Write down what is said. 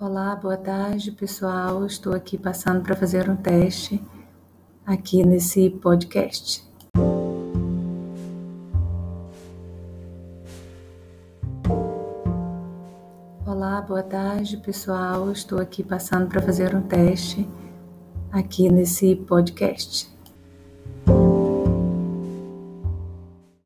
Olá, boa tarde, pessoal. Estou aqui passando para fazer um teste aqui nesse podcast. Olá, boa tarde, pessoal. Estou aqui passando para fazer um teste aqui nesse podcast.